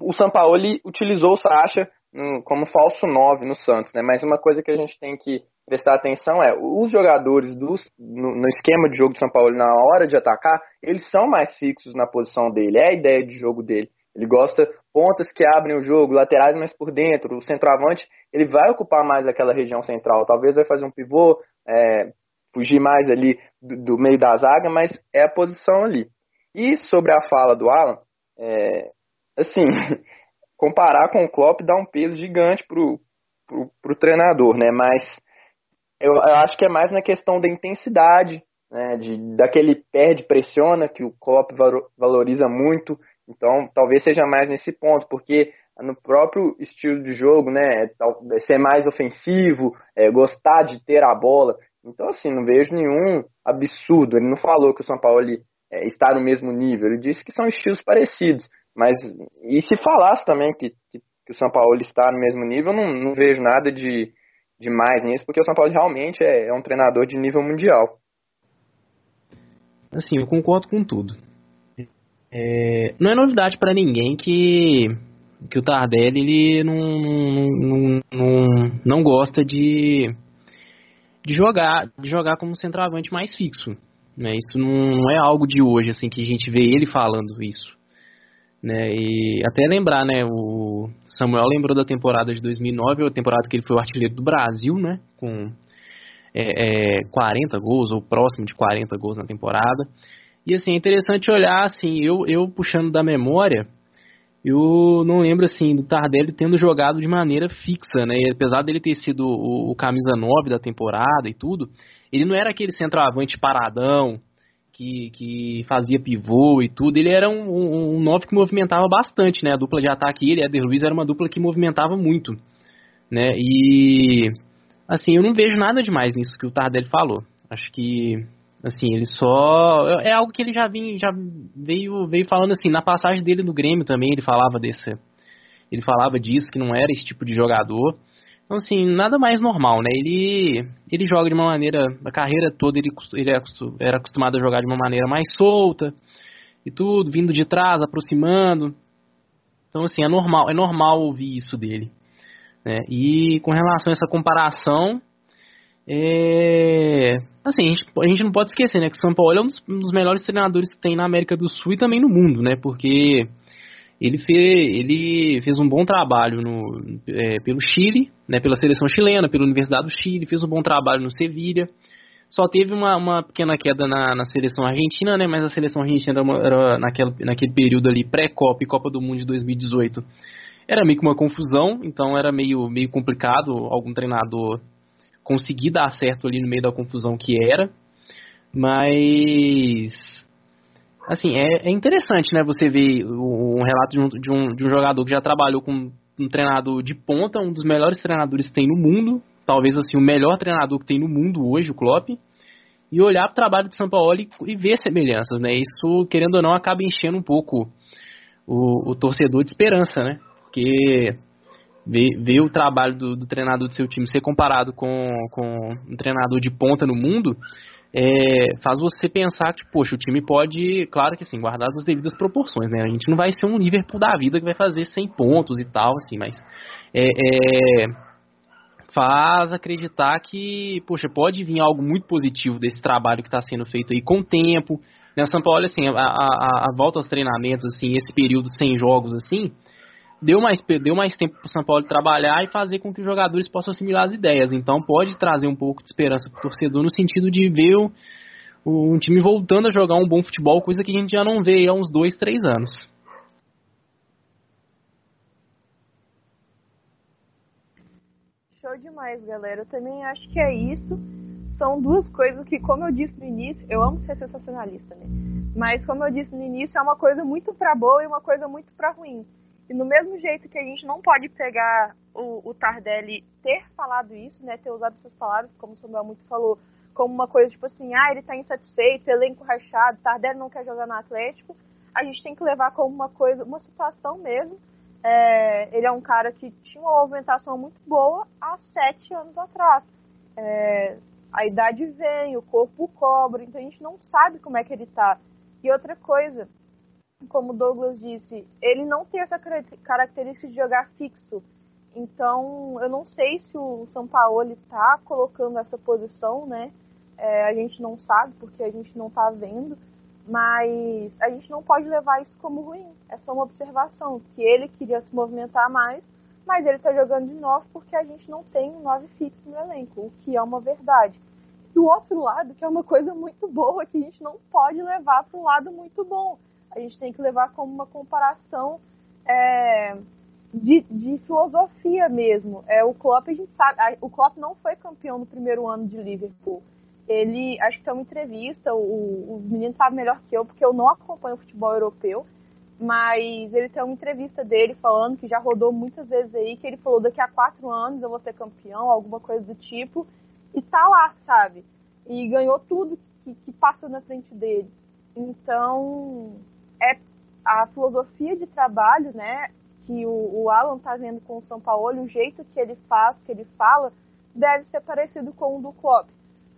o Sampaoli utilizou o Sacha no, como falso 9 no Santos, né? Mas uma coisa que a gente tem que prestar atenção é os jogadores do, no, no, esquema de jogo do São Paulo na hora de atacar, eles são mais fixos na posição dele, é a ideia de jogo dele. Ele gosta pontas que abrem o jogo, laterais mais por dentro, o centroavante ele vai ocupar mais aquela região central, talvez vai fazer um pivô, é, fugir mais ali do, do, meio da zaga, mas é a posição ali. E sobre a fala do Alan, é, assim, comparar com o Klopp dá um peso gigante pro, pro, pro treinador, né? Mas eu, eu, acho que é mais na questão da intensidade, né? De, daquele perde pressiona que o Klopp valoriza muito. Então, talvez seja mais nesse ponto, porque no próprio estilo de jogo, né, é ser mais ofensivo, é, gostar de ter a bola. Então, assim, não vejo nenhum absurdo. Ele não falou que o São Paulo é, está no mesmo nível. Ele disse que são estilos parecidos. Mas, e se falasse também que, que, que o São Paulo está no mesmo nível, não, não vejo nada de, de mais nisso, porque o São Paulo realmente é, é um treinador de nível mundial. Assim, eu concordo com tudo. É, não é novidade para ninguém que, que o Tardelli ele não, não, não, não gosta de, de jogar de jogar como centroavante mais fixo. Né? Isso não, não é algo de hoje assim que a gente vê ele falando isso. Né? E até lembrar, né, o Samuel lembrou da temporada de 2009, a temporada que ele foi o artilheiro do Brasil, né, com é, é, 40 gols ou próximo de 40 gols na temporada. E assim, é interessante olhar, assim, eu, eu puxando da memória, eu não lembro assim do Tardelli tendo jogado de maneira fixa, né? E apesar dele ter sido o, o camisa 9 da temporada e tudo, ele não era aquele centroavante paradão que, que fazia pivô e tudo. Ele era um, um, um 9 que movimentava bastante, né? A dupla de ataque ele e Eder Luiz era uma dupla que movimentava muito, né? E assim, eu não vejo nada demais nisso que o Tardelli falou. Acho que Assim, ele só. É algo que ele já, vinha, já veio, veio falando assim, na passagem dele no Grêmio também, ele falava desse. Ele falava disso, que não era esse tipo de jogador. Então, assim, nada mais normal, né? Ele, ele joga de uma maneira. A carreira toda ele, ele é era acostumado a jogar de uma maneira mais solta e tudo, vindo de trás, aproximando. Então, assim, é normal, é normal ouvir isso dele. Né? E com relação a essa comparação, é, assim, a gente, a gente, não pode esquecer, né, que o São Paulo é um dos, um dos, melhores treinadores que tem na América do Sul e também no mundo, né, porque ele fez, ele fez um bom trabalho no, é, pelo Chile, né, pela seleção chilena, pela Universidade do Chile, fez um bom trabalho no Sevilha, só teve uma, uma pequena queda na, na, seleção argentina, né, mas a seleção argentina era, uma, era naquela, naquele período ali, pré-Copa e Copa do Mundo de 2018, era meio que uma confusão, então era meio, meio complicado algum treinador conseguir dar certo ali no meio da confusão que era. Mas assim, é, é interessante, né, você ver um relato de um, de um, de um jogador que já trabalhou com um treinador de ponta, um dos melhores treinadores que tem no mundo, talvez assim o melhor treinador que tem no mundo hoje, o Klopp, e olhar para o trabalho de São Paulo e, e, ver semelhanças, né? Isso, querendo ou não, acaba enchendo um pouco o, o torcedor de esperança, né? Porque ver, ver o trabalho do, do, treinador do seu time ser comparado com, com um treinador de ponta no mundo, é, faz você pensar que, poxa, o time pode, claro que sim, guardar as devidas proporções, né? A gente não vai ser um Liverpool da vida que vai fazer 100 pontos e tal, assim, mas é, é, faz acreditar que, poxa, pode vir algo muito positivo desse trabalho que está sendo feito aí com o tempo. Né, São Paulo, assim, a, a, a volta aos treinamentos, assim, esse período sem jogos, assim, deu mais, deu mais tempo para o São Paulo trabalhar e fazer com que os jogadores possam assimilar as ideias. Então pode trazer um pouco de esperança para o torcedor no sentido de ver o, o, um time voltando a jogar um bom futebol, coisa que a gente já não vê há uns dois, três anos. Show demais, galera. Eu também acho que é isso. São duas coisas que, como eu disse no início, eu amo ser sensacionalista, né? Mas como eu disse no início, é uma coisa muito para boa e uma coisa muito para ruim. E no mesmo jeito que a gente não pode pegar o, o Tardelli ter falado isso, né, ter usado essas palavras, como o Samuel muito falou, como uma coisa tipo assim, ah, ele está insatisfeito, elenco rachado, Tardelli não quer jogar no Atlético, a gente tem que levar como uma coisa, uma situação mesmo. É, ele é um cara que tinha uma movimentação muito boa há sete anos atrás. É, a idade vem, o corpo cobra, então a gente não sabe como é que ele está. E outra coisa, como Douglas disse, ele não tem essa característica de jogar fixo. Então, eu não sei se o São Paulo está colocando essa posição, né? É, a gente não sabe, porque a gente não está vendo. Mas a gente não pode levar isso como ruim. É só uma observação, que ele queria se movimentar mais, mas ele está jogando de novo porque a gente não tem nove fixo no elenco, o que é uma verdade. Do outro lado, que é uma coisa muito boa, que a gente não pode levar para um lado muito bom a gente tem que levar como uma comparação é, de, de, filosofia mesmo. É, o Klopp, a gente sabe, a, o Klopp não foi campeão no primeiro ano de Liverpool. Ele, acho que tem uma entrevista, o, os meninos sabem melhor que eu, porque eu não acompanho o futebol europeu, mas ele tem uma entrevista dele falando que já rodou muitas vezes aí, que ele falou daqui a quatro anos eu vou ser campeão, alguma coisa do tipo, e tá lá, sabe? E ganhou tudo que, que passou na frente dele. Então, é a filosofia de trabalho, né, que o, o Alan está vendo com o São Paulo, o jeito que ele faz, que ele fala, deve ser parecido com o do Klopp.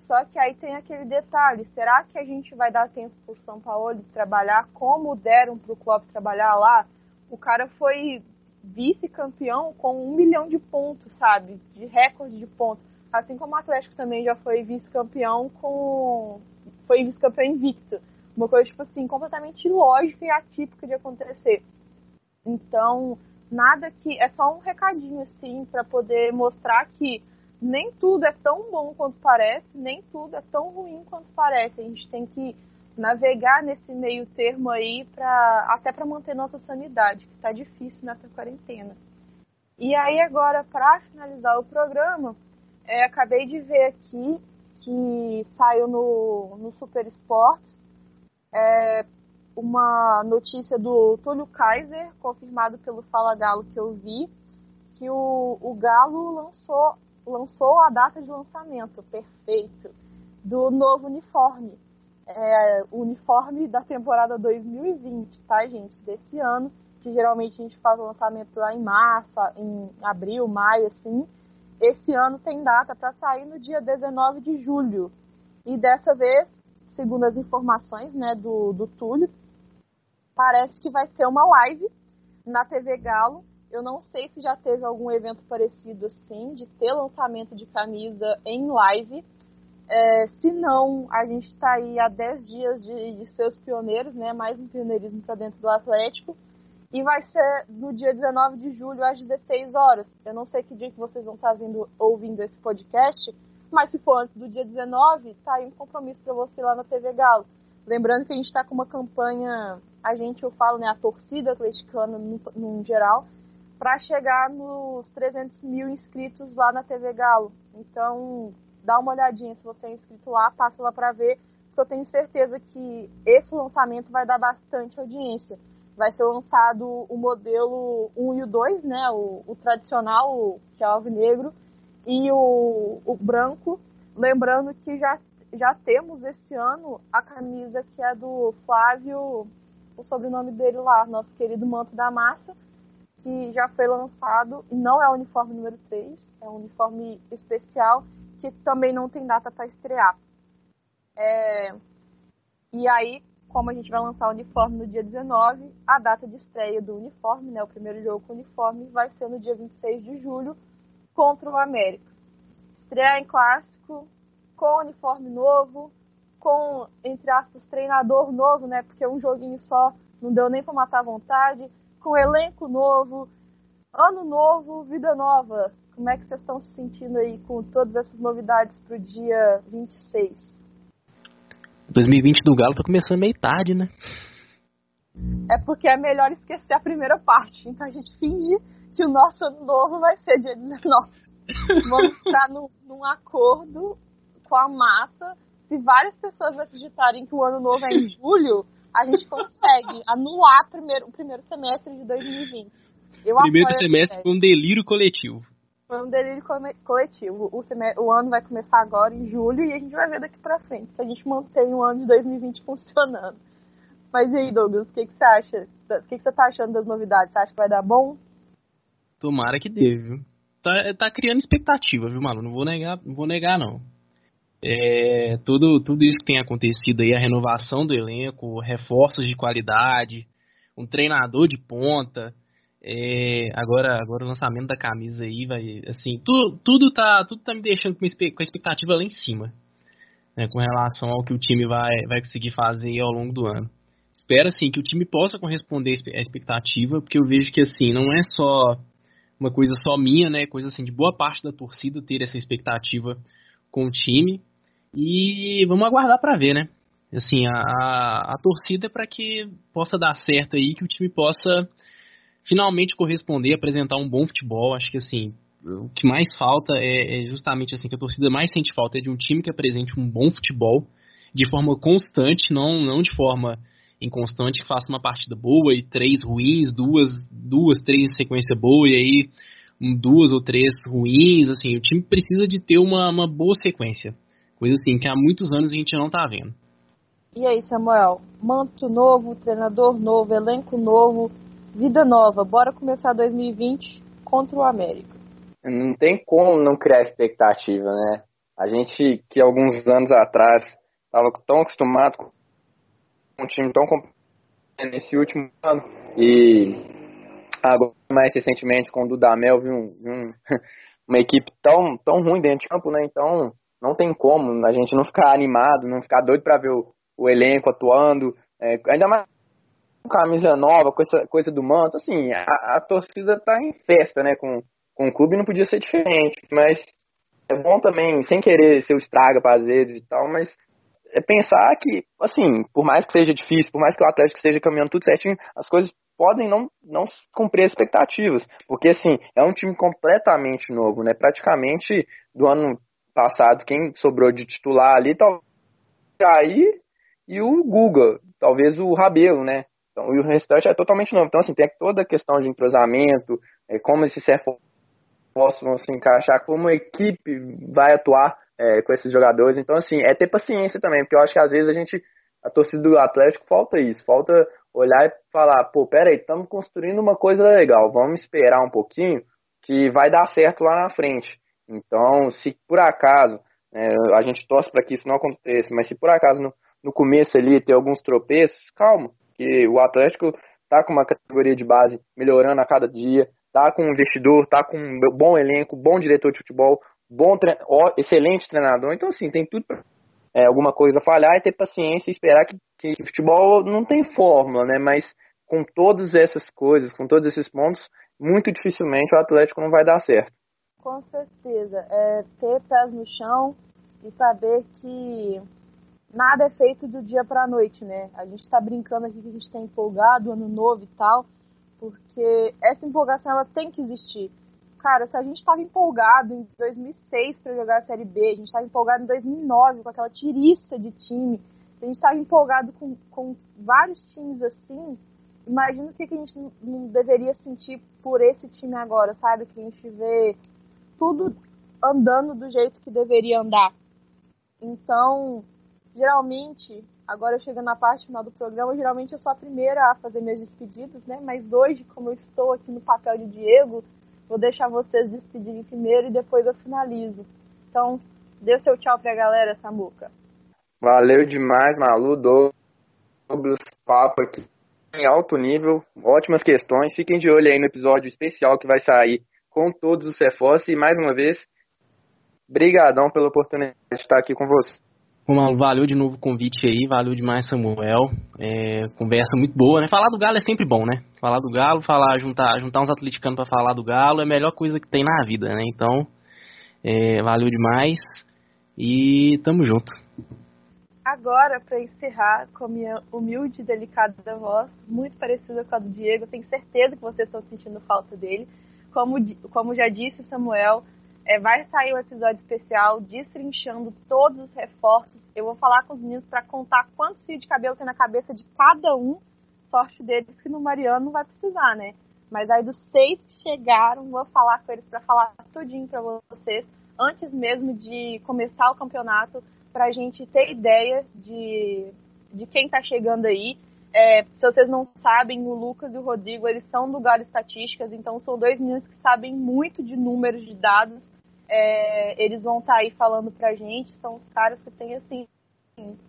Só que aí tem aquele detalhe, será que a gente vai dar tempo pro São Paulo trabalhar como deram pro Klopp trabalhar lá? O cara foi vice-campeão com um milhão de pontos, sabe? De recorde de pontos. Assim como o Atlético também já foi vice-campeão com. Foi vice-campeão invicto. Uma coisa, tipo assim, completamente ilógica e atípica de acontecer. Então, nada que. É só um recadinho, assim, para poder mostrar que nem tudo é tão bom quanto parece, nem tudo é tão ruim quanto parece. A gente tem que navegar nesse meio termo aí para até para manter nossa sanidade, que está difícil nessa quarentena. E aí agora para finalizar o programa, é, acabei de ver aqui que saiu no, no Super Sports é, uma notícia do Túlio Kaiser, confirmado pelo Fala Galo que eu vi, que o, o Galo lançou, lançou a data de lançamento, perfeito, do novo uniforme. É, o uniforme da temporada 2020, tá, gente? Desse ano, que geralmente a gente faz o lançamento lá em março, em abril, maio, assim. Esse ano tem data para sair no dia 19 de julho. E dessa vez, segundo as informações né, do, do Túlio, parece que vai ter uma live na TV Galo. Eu não sei se já teve algum evento parecido assim, de ter lançamento de camisa em live. É, se não, a gente está aí há 10 dias de, de ser os pioneiros, né? Mais um pioneirismo para dentro do Atlético. E vai ser no dia 19 de julho, às 16 horas. Eu não sei que dia que vocês vão estar vindo, ouvindo esse podcast, mas se for antes do dia 19, tá aí um compromisso para você lá na TV Galo. Lembrando que a gente está com uma campanha, a gente, eu falo, né, a torcida atleticana no, no geral, para chegar nos 300 mil inscritos lá na TV Galo. Então, dá uma olhadinha se você é inscrito lá, passa lá para ver, porque eu tenho certeza que esse lançamento vai dar bastante audiência vai ser lançado o modelo 1 e o 2, né? O, o tradicional, que é o alvinegro, e o, o branco. Lembrando que já, já temos esse ano a camisa que é do Flávio, o sobrenome dele lá, nosso querido Manto da Massa, que já foi lançado, e não é o uniforme número 3, é um uniforme especial, que também não tem data para estrear. É, e aí, como a gente vai lançar o uniforme no dia 19, a data de estreia do uniforme, né, o primeiro jogo com o uniforme, vai ser no dia 26 de julho contra o América. Estreia em clássico, com uniforme novo, com, entre aspas, treinador novo, né, porque um joguinho só não deu nem para matar a vontade, com elenco novo, ano novo, vida nova. Como é que vocês estão se sentindo aí com todas essas novidades para o dia 26? 2020 do Galo tá começando meio tarde, né? É porque é melhor esquecer a primeira parte. Então a gente finge que o nosso ano novo vai ser dia 19. Vamos estar no, num acordo com a massa. Se várias pessoas acreditarem que o ano novo é em julho, a gente consegue anular primeiro, o primeiro semestre de 2020. Eu primeiro semestre foi um delírio coletivo. Foi um delírio coletivo. O, o ano vai começar agora em julho e a gente vai ver daqui pra frente se a gente mantém o ano de 2020 funcionando. Mas e aí, Douglas, o que, que você acha? O que, que você tá achando das novidades? Você acha que vai dar bom? Tomara que dê, viu? Tá, tá criando expectativa, viu, Malu? Não vou negar, não vou negar, não. É, tudo, tudo isso que tem acontecido aí, a renovação do elenco, reforços de qualidade, um treinador de ponta, é, agora, agora o lançamento da camisa aí vai, assim, tu, tudo tá, tudo tá me deixando com, a expectativa lá em cima, né, com relação ao que o time vai, vai conseguir fazer ao longo do ano. Espero assim que o time possa corresponder à expectativa, porque eu vejo que assim não é só uma coisa só minha, né, coisa assim de boa parte da torcida ter essa expectativa com o time e vamos aguardar para ver, né? Assim, a, a, torcida é para que possa dar certo aí, que o time possa finalmente corresponder, apresentar um bom futebol. Acho que assim, o que mais falta é, é, justamente assim que a torcida mais sente falta é de um time que apresente um bom futebol de forma constante, não não de forma inconstante que faça uma partida boa e três ruins, duas duas três em sequência boa e aí um, duas ou três ruins, assim, o time precisa de ter uma, uma boa sequência. Coisa assim que há muitos anos a gente não tá vendo. E aí, Samuel? Manto novo, treinador novo, elenco novo, Vida nova, bora começar 2020 contra o América. Não tem como não criar expectativa, né? A gente que alguns anos atrás estava tão acostumado com um time tão nesse último ano e agora mais recentemente com o Dudamel viu um, um, uma equipe tão, tão ruim dentro de campo, né? Então não tem como a gente não ficar animado, não ficar doido para ver o, o, elenco atuando, é, ainda mais com camisa nova, com essa coisa do manto, assim, a, a torcida tá em festa, né? Com, com o clube não podia ser diferente, mas é bom também, sem querer ser o estraga para às vezes e tal, mas é pensar que, assim, por mais que seja difícil, por mais que o Atlético esteja caminhando tudo certinho, as coisas podem não, não cumprir as expectativas, porque, assim, é um time completamente novo, né? Praticamente do ano passado, quem sobrou de titular ali, talvez aí e o Guga, talvez o Rabelo, né? Então, e o restante é totalmente novo. Então, assim, tem toda a questão de entrosamento, é, como esses reforços vão se encaixar, como a equipe vai atuar é, com esses jogadores. Então, assim, é ter paciência também, porque eu acho que às vezes a gente, a torcida do Atlético, falta isso, falta olhar e falar, pô, peraí, estamos construindo uma coisa legal, vamos esperar um pouquinho que vai dar certo lá na frente. Então, se por acaso, é, a gente torce para que isso não aconteça, mas se por acaso no, no começo ali ter alguns tropeços, calma, que o Atlético tá com uma categoria de base melhorando a cada dia, tá com um investidor, tá com um bom elenco, bom diretor de futebol, bom tre excelente treinador. Então, assim, tem tudo para é, alguma coisa falhar e ter paciência e esperar que, que futebol não tem fórmula, né? Mas com todas essas coisas, com todos esses pontos, muito dificilmente o Atlético não vai dar certo. Com certeza. É ter pés no chão e saber que nada é feito do dia para a noite, né? A gente está brincando aqui que a gente está empolgado, ano novo e tal, porque essa empolgação ela tem que existir cara, se a gente estava empolgado em 2006 para jogar a Série B, a gente estava empolgado em 2009 com aquela tiriça de time, a gente estava empolgado com, com vários times assim, imagina o que, que a gente não deveria sentir por esse time agora, sabe? Que a gente vê tudo andando do jeito que deveria andar. Então, geralmente, agora chegando na parte final do programa, geralmente eu sou a primeira a fazer meus despedidos, né? Mas hoje, como eu estou aqui no papel de Diego, Vou deixar vocês despedirem primeiro e depois eu finalizo. Então, dê seu tchau pra galera, Samuca. Valeu demais, Malu, Douglas, papo aqui em alto nível, ótimas questões. Fiquem de olho aí no episódio especial que vai sair com todos os reforços. E mais uma vez, brigadão pela oportunidade de estar aqui com você. Bom, valeu de novo o convite aí, valeu demais, Samuel. É, conversa muito boa, né? Falar do Galo é sempre bom, né? Falar do Galo, falar, juntar, juntar uns atleticanos para falar do Galo é a melhor coisa que tem na vida, né? Então, é, valeu demais e tamo junto. Agora, para encerrar com a minha humilde e delicada voz, muito parecida com a do Diego, tenho certeza que vocês estão sentindo falta dele. Como, como já disse Samuel, é, vai sair um episódio especial destrinchando todos os reforços. Eu vou falar com os meninos para contar quantos fios de cabelo tem na cabeça de cada um. Sorte deles que no Mariano não vai precisar, né? Mas aí dos seis que chegaram, vou falar com eles para falar tudinho para vocês antes mesmo de começar o campeonato, para a gente ter ideia de, de quem está chegando aí. É, se vocês não sabem, o Lucas e o Rodrigo, eles são do Galo Estatísticas, então são dois meninos que sabem muito de números, de dados, é, eles vão estar tá aí falando pra gente, são os caras que têm assim,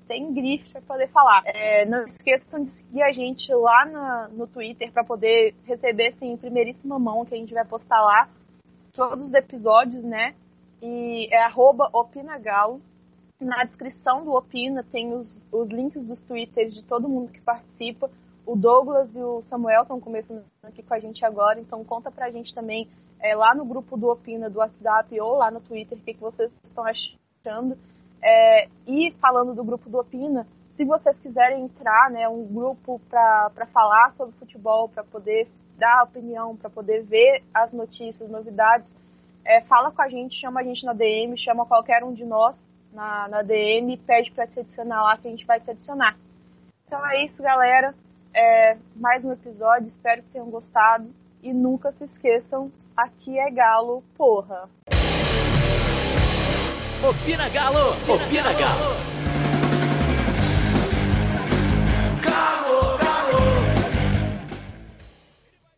tem grife para poder falar. É, não esqueçam de seguir a gente lá na, no Twitter para poder receber assim, em primeiríssima mão que a gente vai postar lá todos os episódios, né? E é arroba opinagalo. Na descrição do Opina tem os, os links dos twitters de todo mundo que participa. O Douglas e o Samuel estão começando aqui com a gente agora, então conta pra gente também é, lá no grupo do Opina do WhatsApp ou lá no Twitter o que, que vocês estão achando. É, e falando do grupo do Opina, se vocês quiserem entrar, né, um grupo para falar sobre futebol, para poder dar opinião, para poder ver as notícias, novidades, é, fala com a gente, chama a gente na DM, chama qualquer um de nós na, na DM e pede para se adicionar lá que a gente vai se adicionar. Então é isso, galera. É, mais um episódio, espero que tenham gostado. E nunca se esqueçam Aqui é Galo, porra. Opina Galo! Opina Galo!